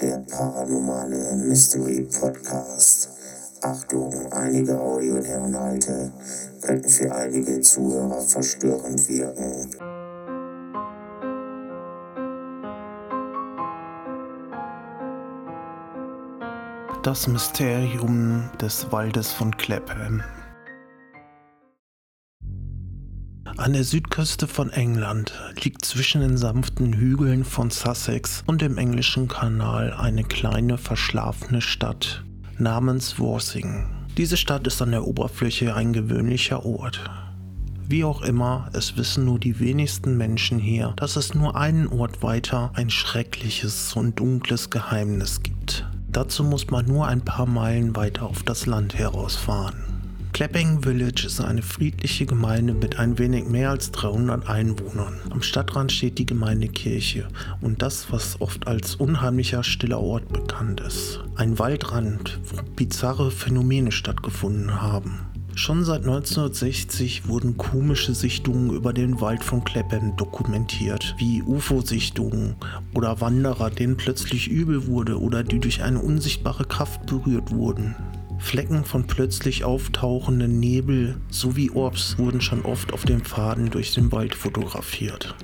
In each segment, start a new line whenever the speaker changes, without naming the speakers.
der paranormale Mystery Podcast. Achtung, einige Audioinhalte könnten für einige Zuhörer verstörend wirken.
Das Mysterium des Waldes von Clapham. An der Südküste von England liegt zwischen den sanften Hügeln von Sussex und dem englischen Kanal eine kleine verschlafene Stadt namens Worthing. Diese Stadt ist an der Oberfläche ein gewöhnlicher Ort. Wie auch immer, es wissen nur die wenigsten Menschen hier, dass es nur einen Ort weiter ein schreckliches und dunkles Geheimnis gibt. Dazu muss man nur ein paar Meilen weiter auf das Land herausfahren. Clapping Village ist eine friedliche Gemeinde mit ein wenig mehr als 300 Einwohnern. Am Stadtrand steht die Gemeindekirche und das, was oft als unheimlicher stiller Ort bekannt ist. Ein Waldrand, wo bizarre Phänomene stattgefunden haben. Schon seit 1960 wurden komische Sichtungen über den Wald von Clapham dokumentiert, wie UFO-Sichtungen oder Wanderer, denen plötzlich übel wurde oder die durch eine unsichtbare Kraft berührt wurden. Flecken von plötzlich auftauchenden Nebel sowie Orbs wurden schon oft auf den Pfaden durch den Wald fotografiert.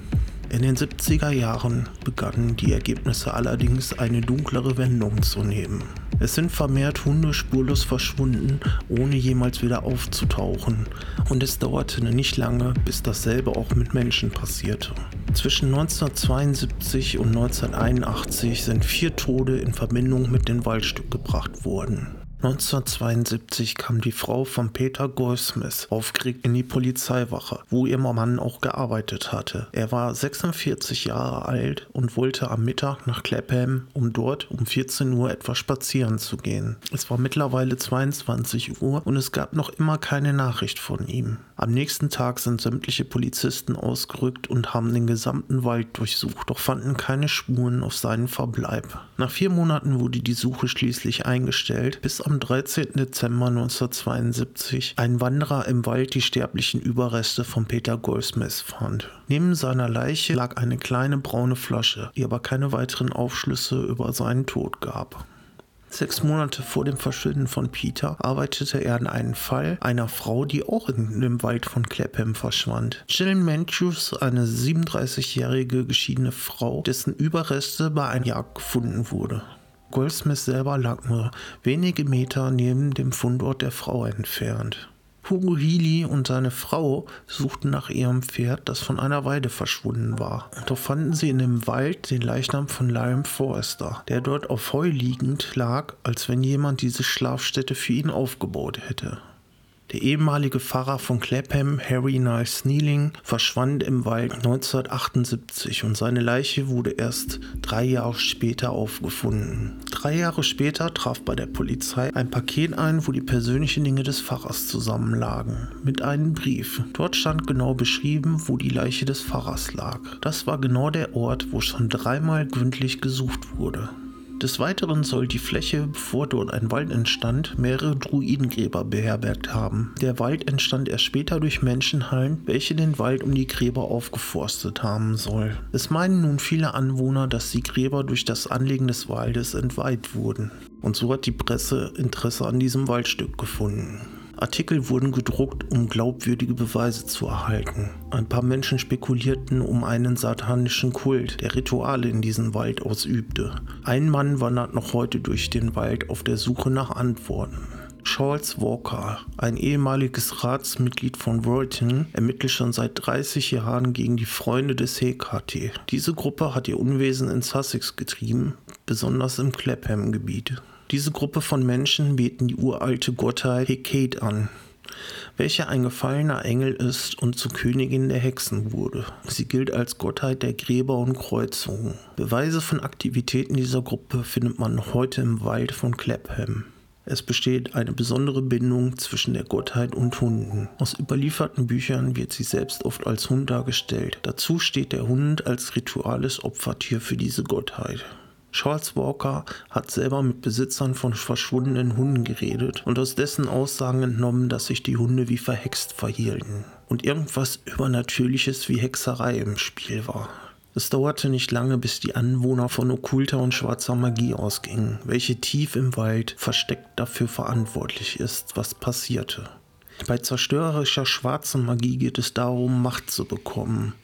In den 70er Jahren begannen die Ergebnisse allerdings eine dunklere Wendung zu nehmen. Es sind vermehrt Hunde spurlos verschwunden, ohne jemals wieder aufzutauchen. Und es dauerte nicht lange, bis dasselbe auch mit Menschen passierte. Zwischen 1972 und 1981 sind vier Tode in Verbindung mit dem Waldstück gebracht worden. 1972 kam die Frau von Peter Goldsmith aufgeregt in die Polizeiwache, wo ihr Mann auch gearbeitet hatte. Er war 46 Jahre alt und wollte am Mittag nach Clapham, um dort um 14 Uhr etwas spazieren zu gehen. Es war mittlerweile 22 Uhr und es gab noch immer keine Nachricht von ihm. Am nächsten Tag sind sämtliche Polizisten ausgerückt und haben den gesamten Wald durchsucht, doch fanden keine Spuren auf seinen Verbleib. Nach vier Monaten wurde die Suche schließlich eingestellt, bis am 13. Dezember 1972 ein Wanderer im Wald die sterblichen Überreste von Peter Goldsmith fand. Neben seiner Leiche lag eine kleine braune Flasche, die aber keine weiteren Aufschlüsse über seinen Tod gab. Sechs Monate vor dem Verschwinden von Peter arbeitete er an einem Fall einer Frau, die auch in dem Wald von Clapham verschwand. Jill Matthews, eine 37-jährige geschiedene Frau, dessen Überreste bei einer Jagd gefunden wurde. Goldsmith selber lag nur wenige Meter neben dem Fundort der Frau entfernt. Hugo Healy und seine Frau suchten nach ihrem Pferd, das von einer Weide verschwunden war. Doch fanden sie in dem Wald den Leichnam von Liam Forrester, der dort auf Heu liegend lag, als wenn jemand diese Schlafstätte für ihn aufgebaut hätte. Der ehemalige Pfarrer von Clapham, Harry Niles Sneeling, verschwand im Wald 1978 und seine Leiche wurde erst drei Jahre später aufgefunden. Drei Jahre später traf bei der Polizei ein Paket ein, wo die persönlichen Dinge des Pfarrers zusammenlagen, mit einem Brief. Dort stand genau beschrieben, wo die Leiche des Pfarrers lag. Das war genau der Ort, wo schon dreimal gründlich gesucht wurde. Des Weiteren soll die Fläche, bevor dort ein Wald entstand, mehrere Druidengräber beherbergt haben. Der Wald entstand erst später durch Menschenhallen, welche den Wald um die Gräber aufgeforstet haben soll. Es meinen nun viele Anwohner, dass die Gräber durch das Anlegen des Waldes entweiht wurden. Und so hat die Presse Interesse an diesem Waldstück gefunden. Artikel wurden gedruckt, um glaubwürdige Beweise zu erhalten. Ein paar Menschen spekulierten um einen satanischen Kult, der Rituale in diesem Wald ausübte. Ein Mann wandert noch heute durch den Wald auf der Suche nach Antworten. Charles Walker, ein ehemaliges Ratsmitglied von Worthing, ermittelt schon seit 30 Jahren gegen die Freunde des HKT. Diese Gruppe hat ihr Unwesen in Sussex getrieben, besonders im Clapham-Gebiet. Diese Gruppe von Menschen beten die uralte Gottheit Hecate an, welche ein gefallener Engel ist und zur Königin der Hexen wurde. Sie gilt als Gottheit der Gräber und Kreuzungen. Beweise von Aktivitäten dieser Gruppe findet man heute im Wald von Clapham. Es besteht eine besondere Bindung zwischen der Gottheit und Hunden. Aus überlieferten Büchern wird sie selbst oft als Hund dargestellt. Dazu steht der Hund als rituales Opfertier für diese Gottheit. Charles Walker hat selber mit Besitzern von verschwundenen Hunden geredet und aus dessen Aussagen entnommen, dass sich die Hunde wie verhext verhielten und irgendwas Übernatürliches wie Hexerei im Spiel war. Es dauerte nicht lange, bis die Anwohner von okkulter und schwarzer Magie ausgingen, welche tief im Wald versteckt dafür verantwortlich ist, was passierte. Bei zerstörerischer schwarzer Magie geht es darum, Macht zu bekommen,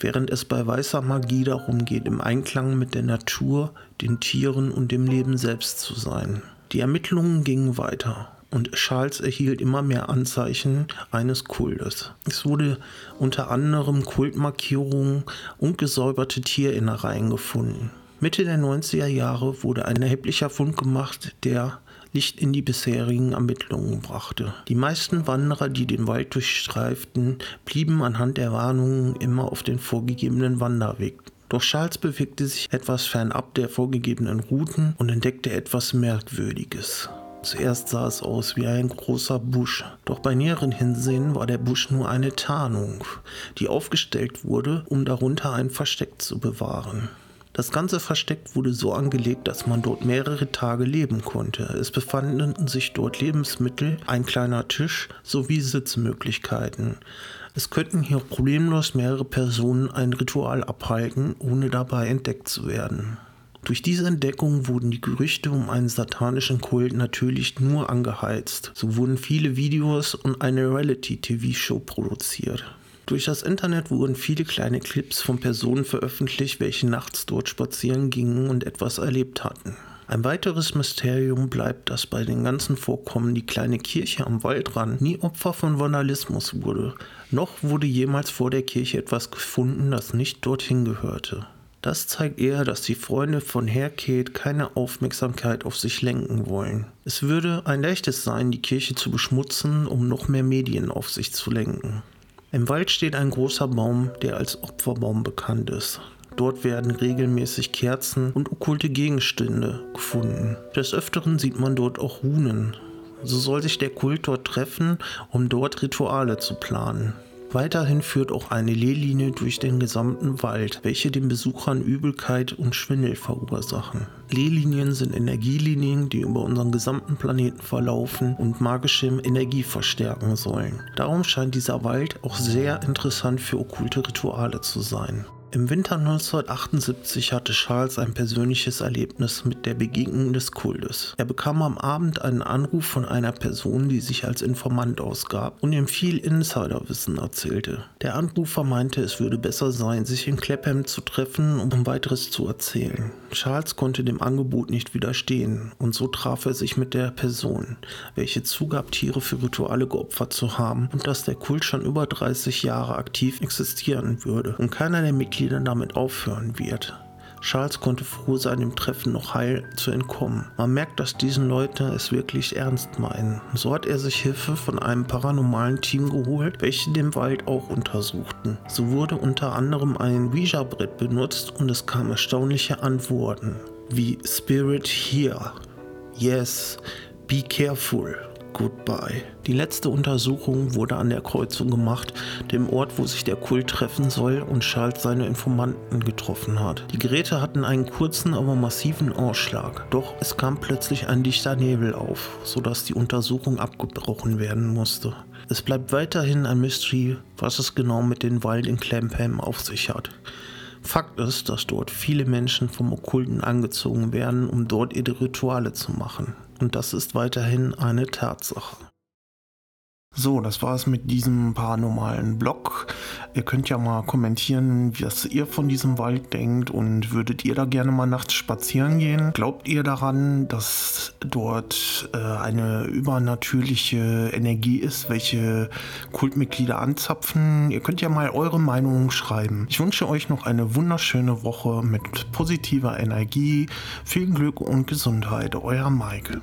während es bei weißer Magie darum geht, im Einklang mit der Natur, den Tieren und dem Leben selbst zu sein. Die Ermittlungen gingen weiter und Charles erhielt immer mehr Anzeichen eines Kultes. Es wurde unter anderem Kultmarkierungen und gesäuberte Tierinnereien gefunden. Mitte der 90er Jahre wurde ein erheblicher Fund gemacht, der Licht in die bisherigen Ermittlungen brachte. Die meisten Wanderer, die den Wald durchstreiften, blieben anhand der Warnungen immer auf den vorgegebenen Wanderweg. Doch Charles bewegte sich etwas fernab der vorgegebenen Routen und entdeckte etwas Merkwürdiges. Zuerst sah es aus wie ein großer Busch, doch bei näheren Hinsehen war der Busch nur eine Tarnung, die aufgestellt wurde, um darunter ein Versteck zu bewahren. Das ganze Versteck wurde so angelegt, dass man dort mehrere Tage leben konnte. Es befanden sich dort Lebensmittel, ein kleiner Tisch sowie Sitzmöglichkeiten. Es könnten hier problemlos mehrere Personen ein Ritual abhalten, ohne dabei entdeckt zu werden. Durch diese Entdeckung wurden die Gerüchte um einen satanischen Kult natürlich nur angeheizt. So wurden viele Videos und eine Reality-TV-Show produziert. Durch das Internet wurden viele kleine Clips von Personen veröffentlicht, welche nachts dort spazieren gingen und etwas erlebt hatten. Ein weiteres Mysterium bleibt, dass bei den ganzen Vorkommen die kleine Kirche am Waldrand nie Opfer von Vandalismus wurde. Noch wurde jemals vor der Kirche etwas gefunden, das nicht dorthin gehörte. Das zeigt eher, dass die Freunde von Herket keine Aufmerksamkeit auf sich lenken wollen. Es würde ein leichtes sein, die Kirche zu beschmutzen, um noch mehr Medien auf sich zu lenken. Im Wald steht ein großer Baum, der als Opferbaum bekannt ist. Dort werden regelmäßig Kerzen und okkulte Gegenstände gefunden. Des Öfteren sieht man dort auch Runen. So soll sich der Kult dort treffen, um dort Rituale zu planen. Weiterhin führt auch eine Lehlinie durch den gesamten Wald, welche den Besuchern Übelkeit und Schwindel verursachen. Lehlinien sind Energielinien, die über unseren gesamten Planeten verlaufen und magische Energie verstärken sollen. Darum scheint dieser Wald auch sehr interessant für okkulte Rituale zu sein. Im Winter 1978 hatte Charles ein persönliches Erlebnis mit der Begegnung des Kultes. Er bekam am Abend einen Anruf von einer Person, die sich als Informant ausgab und ihm viel Insiderwissen erzählte. Der Anrufer meinte, es würde besser sein, sich in Clapham zu treffen, um weiteres zu erzählen. Charles konnte dem Angebot nicht widerstehen und so traf er sich mit der Person, welche zugab, Tiere für Rituale geopfert zu haben und dass der Kult schon über 30 Jahre aktiv existieren würde und keiner der Mitglieder Mitgliedern damit aufhören wird. Charles konnte froh sein, dem Treffen noch heil zu entkommen. Man merkt, dass diesen Leute es wirklich ernst meinen. So hat er sich Hilfe von einem paranormalen Team geholt, welche den Wald auch untersuchten. So wurde unter anderem ein Ouija-Brett benutzt und es kamen erstaunliche Antworten wie Spirit here, Yes, Be careful Goodbye. Die letzte Untersuchung wurde an der Kreuzung gemacht, dem Ort, wo sich der Kult treffen soll und Charles seine Informanten getroffen hat. Die Geräte hatten einen kurzen, aber massiven Ausschlag. Doch es kam plötzlich ein dichter Nebel auf, sodass die Untersuchung abgebrochen werden musste. Es bleibt weiterhin ein Mystery, was es genau mit dem Wald in Clapham auf sich hat. Fakt ist, dass dort viele Menschen vom Okkulten angezogen werden, um dort ihre Rituale zu machen. Und das ist weiterhin eine Tatsache. So, das war es mit diesem paranormalen Blog. Ihr könnt ja mal kommentieren, was ihr von diesem Wald denkt und würdet ihr da gerne mal nachts spazieren gehen? Glaubt ihr daran, dass dort äh, eine übernatürliche Energie ist, welche Kultmitglieder anzapfen? Ihr könnt ja mal eure Meinung schreiben. Ich wünsche euch noch eine wunderschöne Woche mit positiver Energie, viel Glück und Gesundheit. Euer Mike.